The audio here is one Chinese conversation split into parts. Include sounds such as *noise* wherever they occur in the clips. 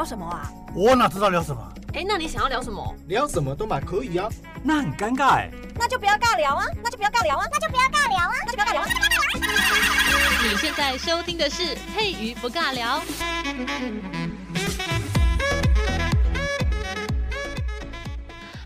聊什么啊？我哪知道聊什么？哎，那你想要聊什么？聊什么都蛮可以啊。那很尴尬哎。那就不要尬聊啊！那就不要尬聊啊！那就不要尬聊啊！那就不要尬聊啊！你现在收听的是佩瑜不尬聊。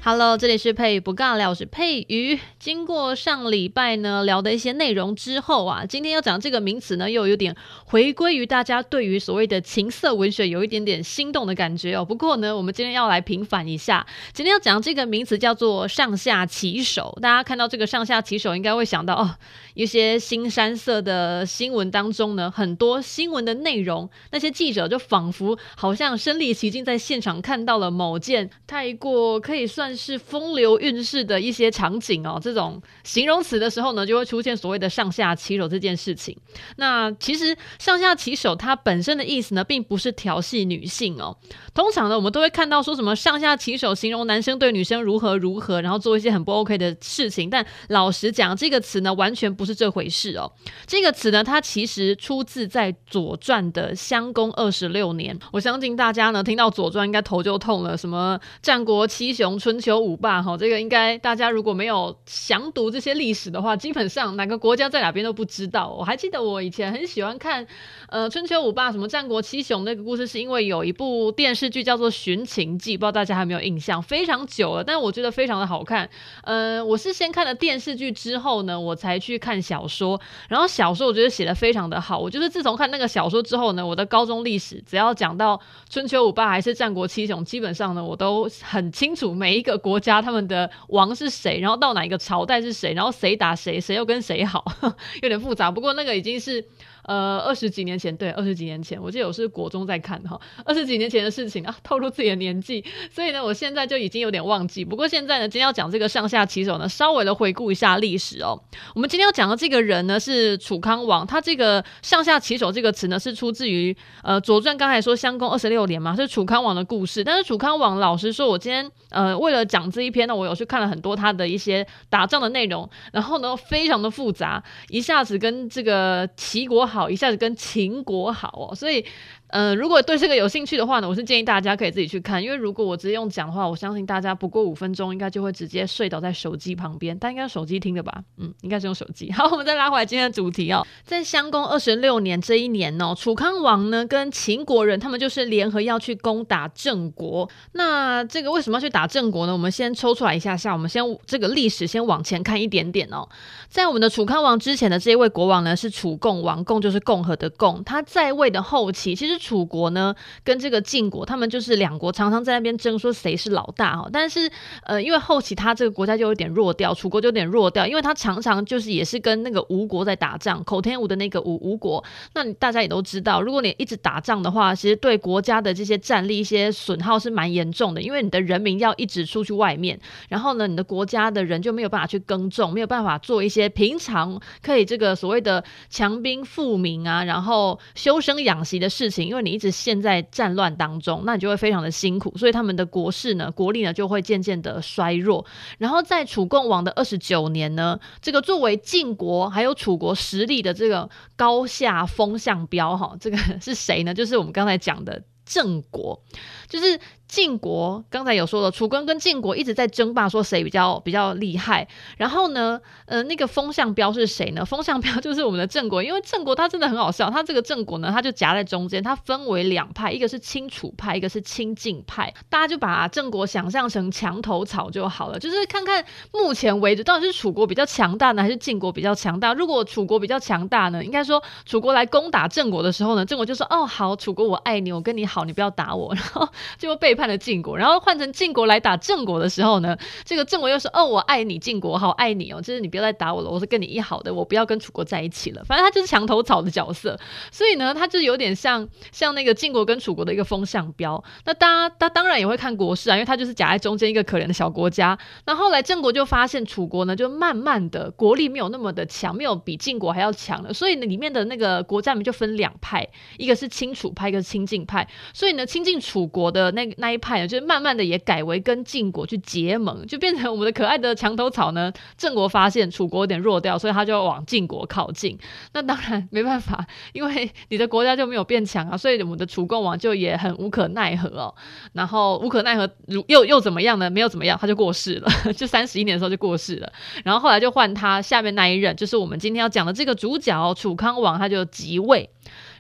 Hello，这里是佩瑜不尬聊，我是佩瑜。经过上礼拜呢聊的一些内容之后啊，今天要讲这个名词呢，又有点回归于大家对于所谓的情色文学有一点点心动的感觉哦。不过呢，我们今天要来平反一下，今天要讲这个名词叫做上下棋手。大家看到这个上下棋手，应该会想到哦，一些新山色的新闻当中呢，很多新闻的内容，那些记者就仿佛好像身临其境，在现场看到了某件太过可以算。是风流韵事的一些场景哦，这这种形容词的时候呢，就会出现所谓的上下其手这件事情。那其实上下其手它本身的意思呢，并不是调戏女性哦。通常呢，我们都会看到说什么上下其手，形容男生对女生如何如何，然后做一些很不 OK 的事情。但老实讲，这个词呢，完全不是这回事哦。这个词呢，它其实出自在《左传》的襄公二十六年。我相信大家呢，听到《左传》应该头就痛了。什么战国七雄、春秋五霸，哈，这个应该大家如果没有详读这些历史的话，基本上哪个国家在哪边都不知道。我还记得我以前很喜欢看，呃，春秋五霸，什么战国七雄那个故事，是因为有一部电视剧叫做《寻秦记》，不知道大家还有没有印象？非常久了，但我觉得非常的好看。呃，我是先看了电视剧之后呢，我才去看小说。然后小说我觉得写的非常的好。我就是自从看那个小说之后呢，我的高中历史只要讲到春秋五霸还是战国七雄，基本上呢，我都很清楚每一个。国家他们的王是谁，然后到哪一个朝朝代是谁，然后谁打谁，谁又跟谁好，*laughs* 有点复杂。不过那个已经是。呃，二十几年前，对，二十几年前，我记得我是国中在看哈，二十几年前的事情啊，透露自己的年纪，所以呢，我现在就已经有点忘记。不过现在呢，今天要讲这个上下棋手呢，稍微的回顾一下历史哦。我们今天要讲的这个人呢，是楚康王，他这个上下棋手这个词呢，是出自于呃《左传》，刚才说襄公二十六年嘛，是楚康王的故事。但是楚康王，老实说，我今天呃为了讲这一篇呢，我有去看了很多他的一些打仗的内容，然后呢，非常的复杂，一下子跟这个齐国。好，一下子跟秦国好哦，所以。呃，如果对这个有兴趣的话呢，我是建议大家可以自己去看，因为如果我直接用讲的话，我相信大家不过五分钟应该就会直接睡倒在手机旁边。但应该是手机听的吧？*laughs* 嗯，应该是用手机。好，我们再拉回来今天的主题哦，在襄公二十六年这一年哦，楚康王呢跟秦国人他们就是联合要去攻打郑国。那这个为什么要去打郑国呢？我们先抽出来一下下，我们先这个历史先往前看一点点哦。在我们的楚康王之前的这一位国王呢是楚共王，共就是共和的共。他在位的后期，其实。楚国呢，跟这个晋国，他们就是两国常常在那边争，说谁是老大哈。但是，呃，因为后期他这个国家就有点弱掉，楚国就有点弱掉，因为他常常就是也是跟那个吴国在打仗，口天吴的那个吴吴国。那大家也都知道，如果你一直打仗的话，其实对国家的这些战力一些损耗是蛮严重的，因为你的人民要一直出去外面，然后呢，你的国家的人就没有办法去耕种，没有办法做一些平常可以这个所谓的强兵富民啊，然后修身养息的事情。因为你一直陷在战乱当中，那你就会非常的辛苦，所以他们的国势呢，国力呢就会渐渐的衰弱。然后在楚共王的二十九年呢，这个作为晋国还有楚国实力的这个高下风向标，哈，这个 *laughs* 是谁呢？就是我们刚才讲的郑国，就是。晋国刚才有说了，楚国跟晋国一直在争霸，说谁比较比较厉害。然后呢，呃，那个 *laughs* 风向标是谁呢？风向标就是我们的郑国，因为郑国它真的很好笑，它这个郑国呢，它就夹在中间，它分为两派，一个是亲楚派，一个是亲晋派。大家就把郑国想象成墙头草就好了，就是看看目前为止到底是楚国比较强大呢，还是晋国比较强大？如果楚国比较强大呢，应该说楚国来攻打郑国的时候呢，郑国就说：“哦，好，楚国我爱你，我跟你好，你不要打我。”然后就背叛。的晋国，然后换成晋国来打郑国的时候呢，这个郑国又说：“哦，我爱你，晋国好爱你哦，就是你不要再打我了，我是跟你一好的，我不要跟楚国在一起了。”反正他就是墙头草的角色，所以呢，他就有点像像那个晋国跟楚国的一个风向标。那大家他当然也会看国事啊，因为他就是夹在中间一个可怜的小国家。那后来郑国就发现楚国呢，就慢慢的国力没有那么的强，没有比晋国还要强了，所以呢，里面的那个国家里面就分两派，一个是亲楚派，一个是亲晋派。所以呢，亲近楚。国的那那一派呢，就是慢慢的也改为跟晋国去结盟，就变成我们的可爱的墙头草呢。郑国发现楚国有点弱掉，所以他就往晋国靠近。那当然没办法，因为你的国家就没有变强啊，所以我们的楚共王就也很无可奈何哦。然后无可奈何，又又怎么样呢？没有怎么样，他就过世了，就三十一年的时候就过世了。然后后来就换他下面那一任，就是我们今天要讲的这个主角楚康王，他就即位。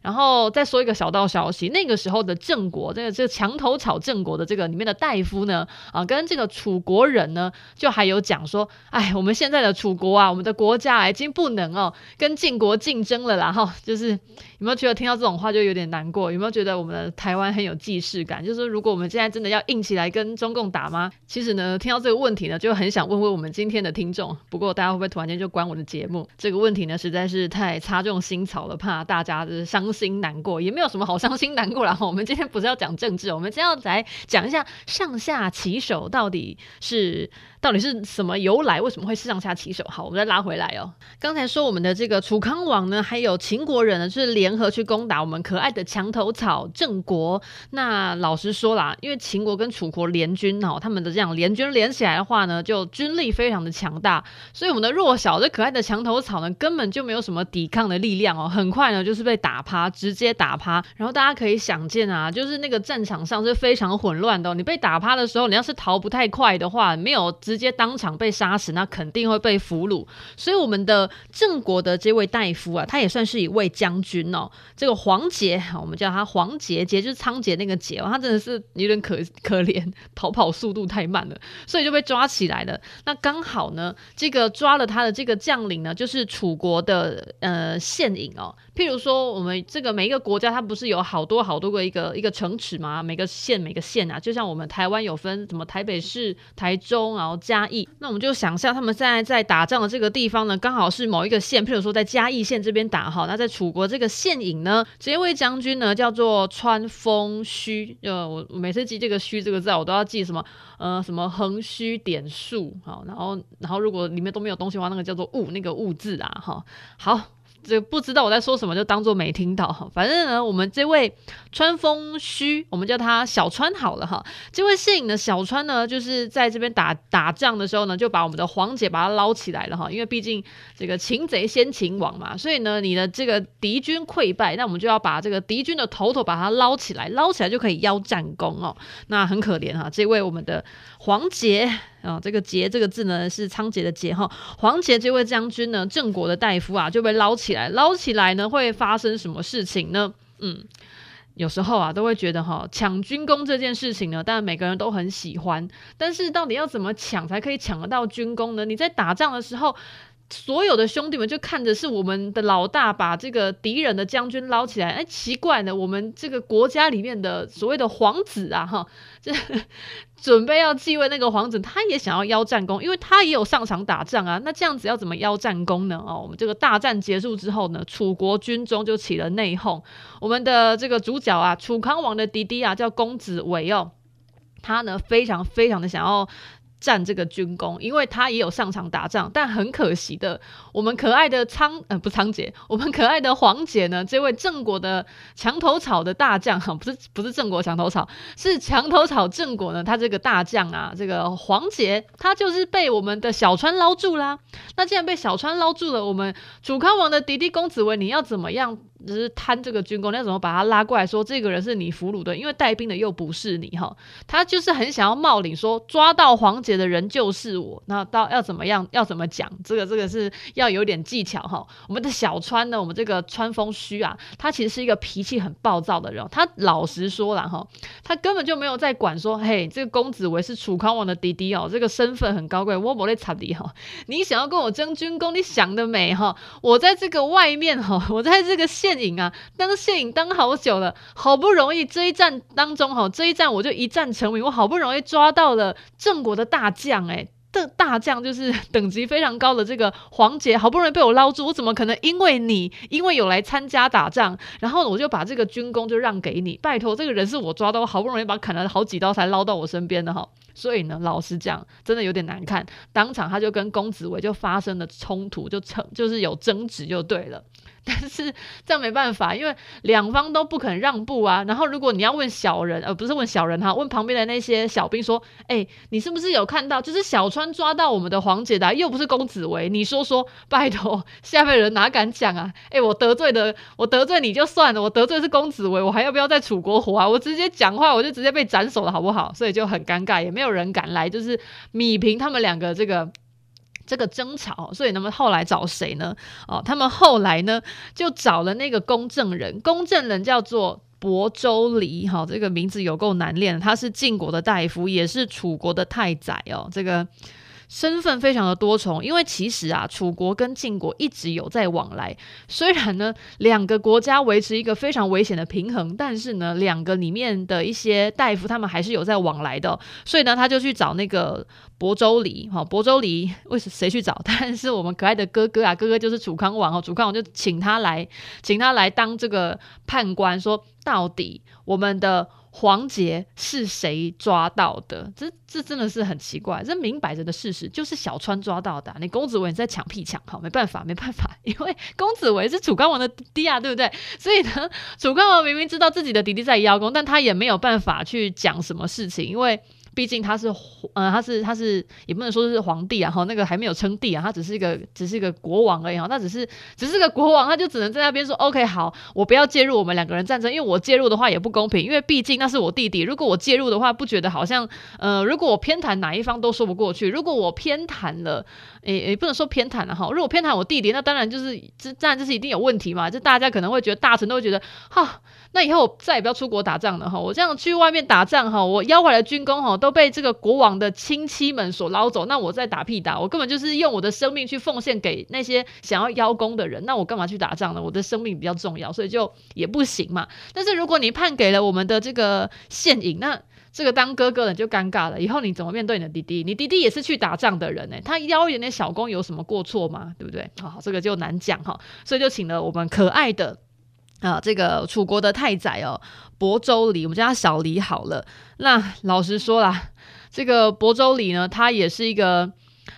然后再说一个小道消息，那个时候的郑国，这个这个墙头草郑国的这个里面的大夫呢，啊，跟这个楚国人呢，就还有讲说，哎，我们现在的楚国啊，我们的国家已经不能哦跟晋国竞争了啦，哈，就是有没有觉得听到这种话就有点难过？有没有觉得我们的台湾很有既视感？就是说，如果我们现在真的要硬起来跟中共打吗？其实呢，听到这个问题呢，就很想问问我们今天的听众。不过大家会不会突然间就关我的节目？这个问题呢，实在是太插中心草了，怕大家就是伤。心难过也没有什么好伤心难过了。*laughs* 我们今天不是要讲政治，我们今天要来讲一下上下棋手到底是。到底是什么由来？为什么会上下其手？好，我们再拉回来哦。刚才说我们的这个楚康王呢，还有秦国人呢，就是联合去攻打我们可爱的墙头草郑国。那老实说啦，因为秦国跟楚国联军哦，他们的这样联军连起来的话呢，就军力非常的强大，所以我们的弱小的可爱的墙头草呢，根本就没有什么抵抗的力量哦。很快呢，就是被打趴，直接打趴。然后大家可以想见啊，就是那个战场上是非常混乱的哦。你被打趴的时候，你要是逃不太快的话，没有。直接当场被杀死，那肯定会被俘虏。所以我们的郑国的这位大夫啊，他也算是一位将军哦。这个黄杰，我们叫他黄杰，杰就是仓颉那个杰哦，他真的是有点可可怜，逃跑速度太慢了，所以就被抓起来了。那刚好呢，这个抓了他的这个将领呢，就是楚国的呃县尹哦。譬如说，我们这个每一个国家，它不是有好多好多个一个一个城池吗？每个县每个县啊，就像我们台湾有分什么台北市、台中，然后嘉义。那我们就想象他们现在在打仗的这个地方呢，刚好是某一个县。譬如说在嘉义县这边打哈，那在楚国这个县尹呢，这位将军呢叫做穿封虚。呃，我每次记这个虚这个字，我都要记什么呃什么横虚点竖。好，然后然后如果里面都没有东西的话，那个叫做物，那个物字啊哈。好。这不知道我在说什么，就当做没听到哈。反正呢，我们这位穿封虚，我们叫他小川好了哈。这位摄影的小川呢，就是在这边打打仗的时候呢，就把我们的黄姐把他捞起来了哈。因为毕竟这个擒贼先擒王嘛，所以呢，你的这个敌军溃败，那我们就要把这个敌军的头头把他捞起来，捞起来就可以邀战功哦。那很可怜哈，这位我们的黄杰。啊、哦，这个节这个字呢是仓颉的节哈。黄杰这位将军呢，郑国的大夫啊，就被捞起来，捞起来呢会发生什么事情呢？嗯，有时候啊都会觉得哈，抢军功这件事情呢，当然每个人都很喜欢，但是到底要怎么抢才可以抢得到军功呢？你在打仗的时候。所有的兄弟们就看着是我们的老大把这个敌人的将军捞起来，哎，奇怪呢，我们这个国家里面的所谓的皇子啊，哈，这 *laughs* 准备要继位那个皇子，他也想要邀战功，因为他也有上场打仗啊。那这样子要怎么邀战功呢？哦，我们这个大战结束之后呢，楚国军中就起了内讧。我们的这个主角啊，楚康王的弟弟啊，叫公子围哦，他呢非常非常的想要。占这个军功，因为他也有上场打仗，但很可惜的，我们可爱的仓呃不仓颉，我们可爱的黄姐呢，这位郑国的墙头草的大将哈，不是不是郑国墙头草，是墙头草郑国呢，他这个大将啊，这个黄姐，他就是被我们的小川捞住啦。那既然被小川捞住了，我们楚康王的弟弟公子围，你要怎么样？只是贪这个军功，那怎么把他拉过来说这个人是你俘虏的？因为带兵的又不是你哈，他就是很想要冒领，说抓到黄姐的人就是我。那到要怎么样？要怎么讲？这个这个是要有点技巧哈。我们的小川呢，我们这个川风虚啊，他其实是一个脾气很暴躁的人。他老实说了哈，他根本就没有在管说，嘿，这个公子围是楚康王的弟弟哦，这个身份很高贵，我不会插你哈。你想要跟我争军功，你想得美哈？我在这个外面哈，我在这个县。县尹啊，当县尹当好久了，好不容易这一战当中哈，这一战我就一战成名，我好不容易抓到了郑国的大将，哎，这大将就是 *laughs* 等级非常高的这个黄杰，好不容易被我捞住，我怎么可能因为你因为有来参加打仗，然后我就把这个军功就让给你？拜托，这个人是我抓到，我好不容易把砍了好几刀才捞到我身边的哈，所以呢，老实讲，真的有点难看，当场他就跟公子伟就发生了冲突，就成就是有争执就对了。但是这样没办法，因为两方都不肯让步啊。然后如果你要问小人，呃，不是问小人哈，问旁边的那些小兵说，哎、你是不是有看到，就是小川抓到我们的黄姐的，又不是公子围，你说说，拜托，下面人哪敢讲啊？哎、我得罪的，我得罪你就算了，我得罪是公子围，我还要不要在楚国活啊？我直接讲话，我就直接被斩首了，好不好？所以就很尴尬，也没有人敢来，就是米平他们两个这个。这个争吵，所以那么后来找谁呢？哦，他们后来呢就找了那个公证人，公证人叫做亳州离，哈、这个名字有够难念，他是晋国的大夫，也是楚国的太宰哦，这个。身份非常的多重，因为其实啊，楚国跟晋国一直有在往来。虽然呢，两个国家维持一个非常危险的平衡，但是呢，两个里面的一些大夫他们还是有在往来的。所以呢，他就去找那个亳州离，哈，亳州离为什谁去找？*laughs* 但是我们可爱的哥哥啊，哥哥就是楚康王哦，楚康王就请他来，请他来当这个判官，说到底我们的。黄杰是谁抓到的？这这真的是很奇怪，这明摆着的事实就是小川抓到的。你公子维在抢屁抢，好，没办法，没办法，*laughs* 因为公子维是楚康王的弟弟啊，对不对？所以呢，楚康王明明知道自己的弟弟在邀功，但他也没有办法去讲什么事情，因为。毕竟他是，呃，他是他是也不能说是皇帝啊，哈，那个还没有称帝啊，他只是一个只是一个国王而已哈，那只是只是个国王，他就只能在那边说，OK，好，我不要介入我们两个人战争，因为我介入的话也不公平，因为毕竟那是我弟弟，如果我介入的话，不觉得好像，呃，如果我偏袒哪一方都说不过去，如果我偏袒了，诶诶，不能说偏袒了哈，如果偏袒我弟弟，那当然就是这当然就是一定有问题嘛，就大家可能会觉得大臣都会觉得，哈。那以后我再也不要出国打仗了哈，我这样去外面打仗哈，我邀回来的军功哈都被这个国王的亲戚们所捞走，那我再打屁打？我根本就是用我的生命去奉献给那些想要邀功的人，那我干嘛去打仗呢？我的生命比较重要，所以就也不行嘛。但是如果你判给了我们的这个献尹，那这个当哥哥的就尴尬了，以后你怎么面对你的弟弟？你弟弟也是去打仗的人呢，他邀一点点小功有什么过错吗？对不对？好，这个就难讲哈，所以就请了我们可爱的。啊，这个楚国的太宰哦，亳州离，我们叫他小李好了。那老实说啦，这个亳州离呢，他也是一个。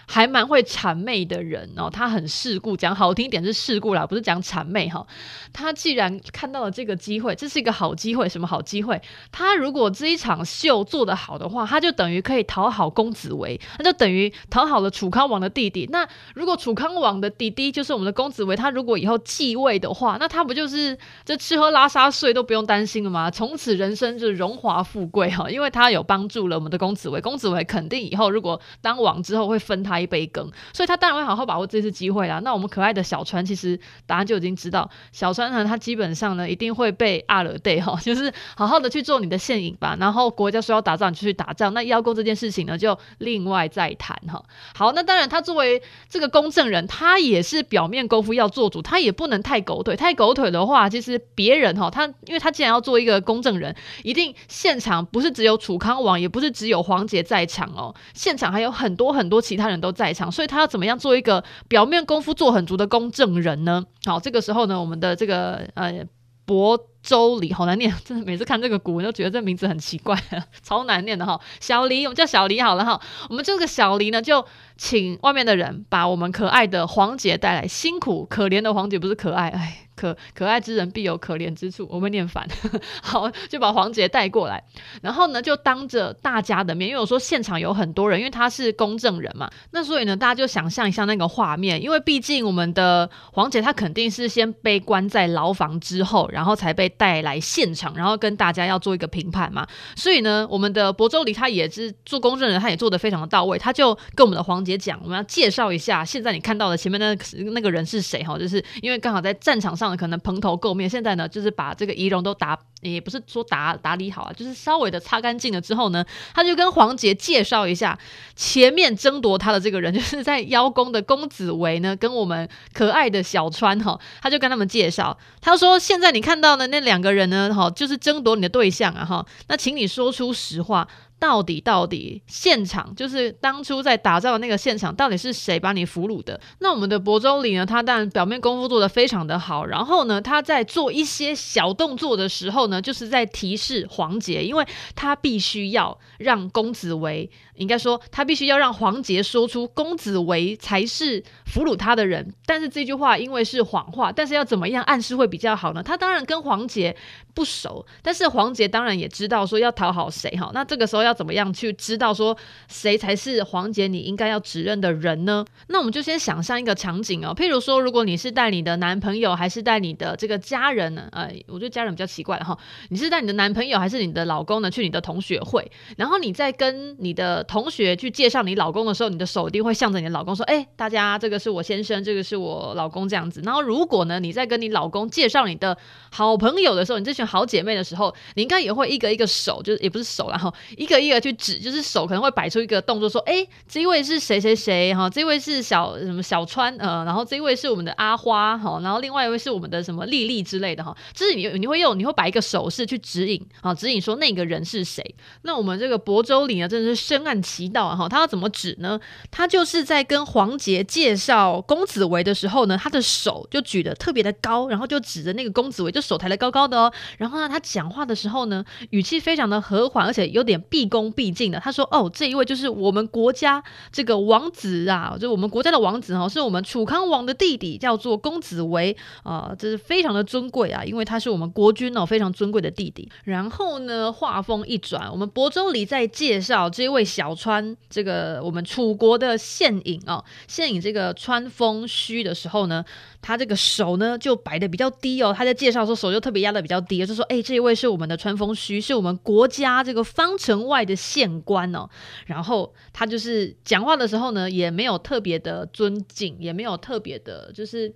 还蛮会谄媚的人哦，他很世故，讲好听点是世故啦，不是讲谄媚哈。他既然看到了这个机会，这是一个好机会，什么好机会？他如果这一场秀做得好的话，他就等于可以讨好公子围，那就等于讨好了楚康王的弟弟。那如果楚康王的弟弟就是我们的公子围，他如果以后继位的话，那他不就是这吃喝拉撒睡都不用担心了吗？从此人生就荣华富贵哈，因为他有帮助了我们的公子围，公子围肯定以后如果当王之后会分他一杯羹，所以他当然会好好把握这次机会啦。那我们可爱的小川其实答案就已经知道，小川呢，他基本上呢一定会被阿勒对哈，*laughs* 就是好好的去做你的现影吧。然后国家说要打仗，你就去打仗。那邀功这件事情呢，就另外再谈哈。好，那当然他作为这个公证人，他也是表面功夫要做主，他也不能太狗腿。太狗腿的话，其实别人哈，他因为他既然要做一个公证人，一定现场不是只有楚康王，也不是只有黄杰在场哦，现场还有很多很多其他人都都在场，所以他要怎么样做一个表面功夫做很足的公证人呢？好，这个时候呢，我们的这个呃博周黎好难念，真的每次看这个古文都觉得这名字很奇怪，*laughs* 超难念的哈。小离，我们叫小离好了哈。我们这个小离呢，就请外面的人把我们可爱的黄姐带来，辛苦可怜的黄姐不是可爱，哎。可可爱之人必有可怜之处，我会念反。*laughs* 好，就把黄杰带过来，然后呢，就当着大家的面，因为我说现场有很多人，因为他是公证人嘛，那所以呢，大家就想象一下那个画面，因为毕竟我们的黄杰他肯定是先被关在牢房之后，然后才被带来现场，然后跟大家要做一个评判嘛。所以呢，我们的亳州离他也是做公证人，他也做得非常的到位，他就跟我们的黄杰讲，我们要介绍一下现在你看到的前面那那个人是谁哈，就是因为刚好在战场上。可能蓬头垢面，现在呢，就是把这个仪容都打，也不是说打打理好啊，就是稍微的擦干净了之后呢，他就跟黄杰介绍一下前面争夺他的这个人，就是在邀功的公子围呢，跟我们可爱的小川哈，他就跟他们介绍，他说现在你看到的那两个人呢，哈，就是争夺你的对象啊，哈，那请你说出实话。到底到底现场就是当初在打造的那个现场，到底是谁把你俘虏的？那我们的亳州里呢？他当然表面功夫做得非常的好，然后呢，他在做一些小动作的时候呢，就是在提示黄杰，因为他必须要让公子围应该说，他必须要让黄杰说出公子围才是俘虏他的人。但是这句话因为是谎话，但是要怎么样暗示会比较好呢？他当然跟黄杰不熟，但是黄杰当然也知道说要讨好谁哈。那这个时候要怎么样去知道说谁才是黄杰你应该要指认的人呢？那我们就先想象一个场景哦，譬如说，如果你是带你的男朋友，还是带你的这个家人呢？呃，我觉得家人比较奇怪哈。你是带你的男朋友还是你的老公呢？去你的同学会，然后你在跟你的同学去介绍你老公的时候，你的手一定会向着你的老公说：“哎，大家，这个是我先生，这个是我老公，这样子。”然后，如果呢，你在跟你老公介绍你的好朋友的时候，你这群好姐妹的时候，你应该也会一个一个手，就是也不是手，然后一个一个去指，就是手可能会摆出一个动作，说：“哎，这一位是谁谁谁？哈，这位是小什么小川，呃，然后这一位是我们的阿花，哈，然后另外一位是我们的什么丽丽之类的，哈，就是你你会用你会摆一个手势去指引，啊，指引说那个人是谁。那我们这个亳州里呢，真的是深谙其道啊，哈，他要怎么指呢？他就是在跟黄杰介绍公子围的时候呢，他的手就举得特别的高，然后就指着那个公子围，就手抬得高高的哦。然后呢，他讲话的时候呢，语气非常的和缓，而且有点毕恭毕敬的。他说：“哦，这一位就是我们国家这个王子啊，就我们国家的王子哦，是我们楚康王的弟弟，叫做公子围啊，这是非常的尊贵啊，因为他是我们国君哦，非常尊贵的弟弟。”然后呢，话锋一转，我们亳州里在介绍这位小川，这个我们楚国的县尹哦，县尹这个川风虚的时候呢，他这个手呢就摆的比较低哦。他在介绍说手就特别压的比较低，就说：“哎，这一位是我们的川风虚，是我们国家这个方城外的县官哦。”然后他就是讲话的时候呢，也没有特别的尊敬，也没有特别的，就是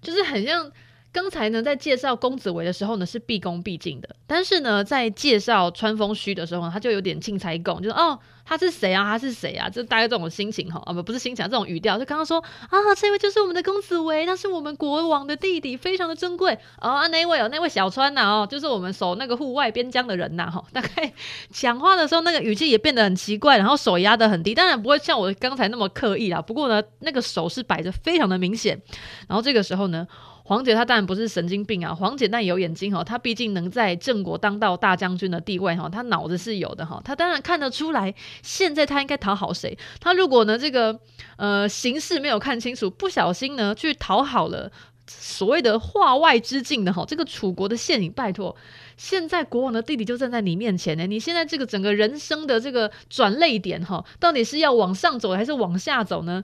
就是很像。刚才呢，在介绍公子围的时候呢，是毕恭毕敬的。但是呢，在介绍川丰虚的时候呢，他就有点轻踩拱，就说：“哦，他是谁啊？他是谁啊？”就大概这种心情哈，啊不，不是心情，这种语调。就刚刚说啊，这位就是我们的公子围，那是我们国王的弟弟，非常的珍贵。哦，啊，那位哦，那位小川呐，哦，就是我们守那个户外边疆的人呐，哈。大概讲话的时候，那个语气也变得很奇怪，然后手压得很低，当然不会像我刚才那么刻意啦。不过呢，那个手是摆着非常的明显。然后这个时候呢。黄姐她当然不是神经病啊，黄姐那有眼睛哈，她毕竟能在郑国当到大将军的地位哈，她脑子是有的哈，她当然看得出来，现在她应该讨好谁。她如果呢这个呃形势没有看清楚，不小心呢去讨好了所谓的化外之境的哈，这个楚国的县尹，拜托，现在国王的弟弟就站在你面前呢，你现在这个整个人生的这个转泪点哈，到底是要往上走还是往下走呢？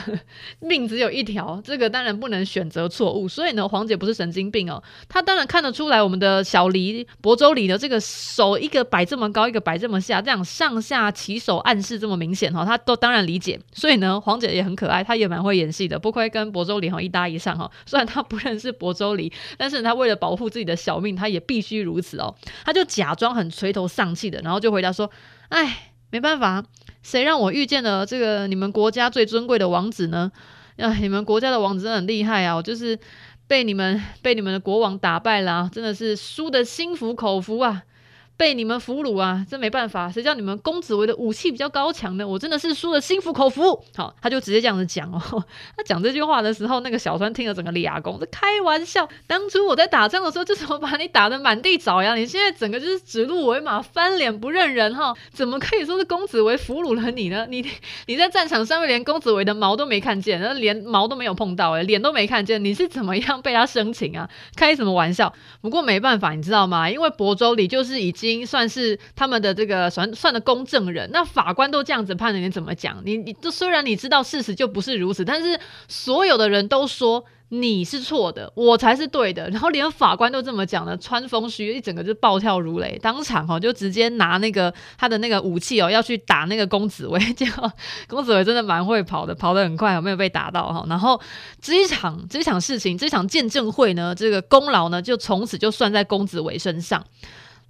*laughs* 命只有一条，这个当然不能选择错误。所以呢，黄姐不是神经病哦，她当然看得出来，我们的小黎亳州里的这个手一个摆这么高，一个摆这么下，这样上下其手暗示这么明显哈，她都当然理解。所以呢，黄姐也很可爱，她也蛮会演戏的，不愧跟亳州里哈一搭一唱哈。虽然他不认识亳州里，但是他为了保护自己的小命，他也必须如此哦。他就假装很垂头丧气的，然后就回答说：“哎，没办法。”谁让我遇见了这个你们国家最尊贵的王子呢？啊，你们国家的王子很厉害啊！我就是被你们被你们的国王打败了啊，真的是输得心服口服啊！被你们俘虏啊，这没办法，谁叫你们公子围的武器比较高强呢？我真的是输的心服口服。好，他就直接这样子讲哦。*laughs* 他讲这句话的时候，那个小川听了整个俩公，这开玩笑。当初我在打仗的时候，就怎么把你打得满地找牙？你现在整个就是指鹿为马，翻脸不认人哈？怎么可以说是公子围俘虏了你呢？你你在战场上面连公子围的毛都没看见，那连毛都没有碰到，哎，脸都没看见，你是怎么样被他生擒啊？开什么玩笑？不过没办法，你知道吗？因为亳州里就是已经。算是他们的这个算算的公证人，那法官都这样子判了，你怎么讲？你你这虽然你知道事实就不是如此，但是所有的人都说你是错的，我才是对的，然后连法官都这么讲了，川丰虚一整个就暴跳如雷，当场哦就直接拿那个他的那个武器哦要去打那个公子围，*laughs* 结果公子围真的蛮会跑的，跑得很快，没有被打到哈。然后这一场这一场事情，这场见证会呢，这个功劳呢就从此就算在公子围身上。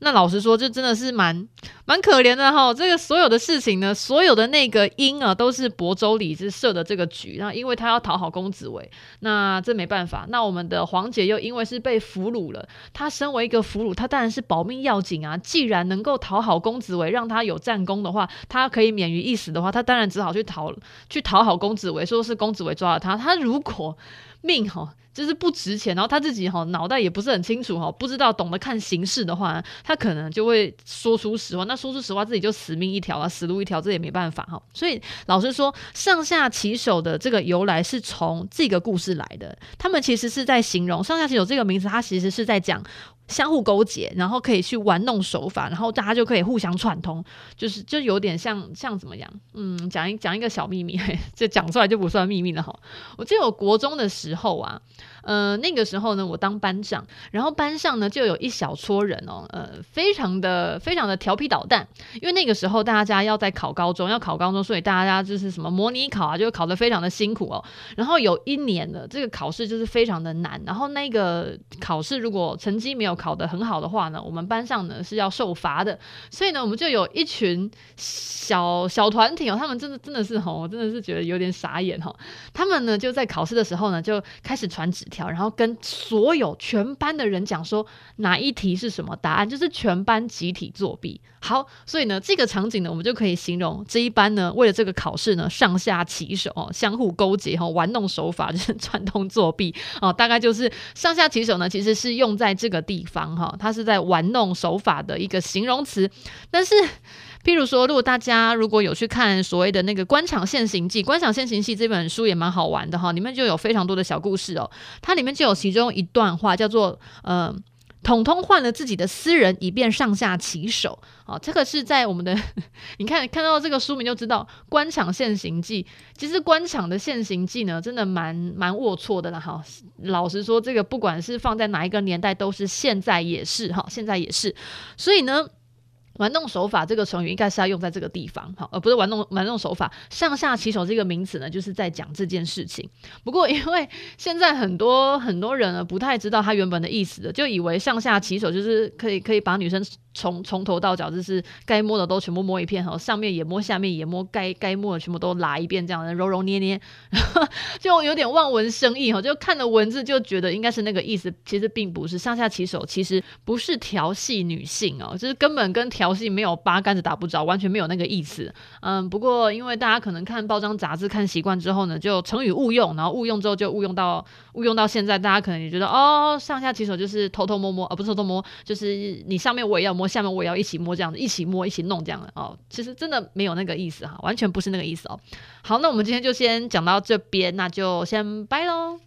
那老实说，这真的是蛮蛮可怜的哈。这个所有的事情呢，所有的那个因啊，都是亳州里是设的这个局。那因为他要讨好公子围，那这没办法。那我们的黄姐又因为是被俘虏了，她身为一个俘虏，她当然是保命要紧啊。既然能够讨好公子围，让他有战功的话，他可以免于一死的话，他当然只好去讨去讨好公子围，说是公子围抓了他。他如果命哈就是不值钱，然后他自己哈脑袋也不是很清楚哈，不知道懂得看形势的话，他可能就会说出实话。那说出实话，自己就死命一条啊，死路一条，这也没办法哈。所以老实说，上下其手的这个由来是从这个故事来的。他们其实是在形容上下其手这个名词，它其实是在讲。相互勾结，然后可以去玩弄手法，然后大家就可以互相串通，就是就有点像像怎么样？嗯，讲一讲一个小秘密，*laughs* 这讲出来就不算秘密了哈。我记得我国中的时候啊。呃，那个时候呢，我当班长，然后班上呢就有一小撮人哦，呃，非常的非常的调皮捣蛋，因为那个时候大家要在考高中，要考高中，所以大家就是什么模拟考啊，就考得非常的辛苦哦。然后有一年的这个考试就是非常的难，然后那个考试如果成绩没有考得很好的话呢，我们班上呢是要受罚的，所以呢，我们就有一群小小团体哦，他们真的真的是吼，我真的是觉得有点傻眼哈，他们呢就在考试的时候呢就开始传纸。条，然后跟所有全班的人讲说哪一题是什么答案，就是全班集体作弊。好，所以呢，这个场景呢，我们就可以形容这一班呢，为了这个考试呢，上下其手哦，相互勾结哈，玩弄手法，就是串通作弊 *laughs* 哦，大概就是上下其手呢，其实是用在这个地方哈，它是在玩弄手法的一个形容词，但是。*laughs* 譬如说，如果大家如果有去看所谓的那个《官场现形记》，《官场现形记》这本书也蛮好玩的哈，里面就有非常多的小故事哦。它里面就有其中一段话叫做“呃，统统换了自己的私人，以便上下其手”。哦，这个是在我们的 *laughs* 你看看到这个书名就知道，《官场现形记》其实官场的现形记呢，真的蛮蛮龌龊的啦。哈，老实说，这个不管是放在哪一个年代，都是现在也是哈，现在也是。所以呢。玩弄手法这个成语应该是要用在这个地方，好，而不是玩弄玩弄手法。上下其手这个名词呢，就是在讲这件事情。不过，因为现在很多很多人呢，不太知道它原本的意思的，就以为上下其手就是可以可以把女生。从从头到脚就是该摸的都全部摸一遍哈，上面也摸，下面也摸，该该摸的全部都拉一遍，这样的揉揉捏捏，*laughs* 就有点望文生义哈，就看了文字就觉得应该是那个意思，其实并不是上下其手，其实不是调戏女性哦，就是根本跟调戏没有八竿子打不着，完全没有那个意思。嗯，不过因为大家可能看包装杂志看习惯之后呢，就成语误用，然后误用之后就误用到误用到现在，大家可能也觉得哦，上下其手就是偷偷摸摸，而、哦、不是偷偷摸，就是你上面我也要摸。摸下面我也要一起摸，这样子一起摸一起弄这样的哦，其实真的没有那个意思哈，完全不是那个意思哦。好，那我们今天就先讲到这边，那就先拜喽。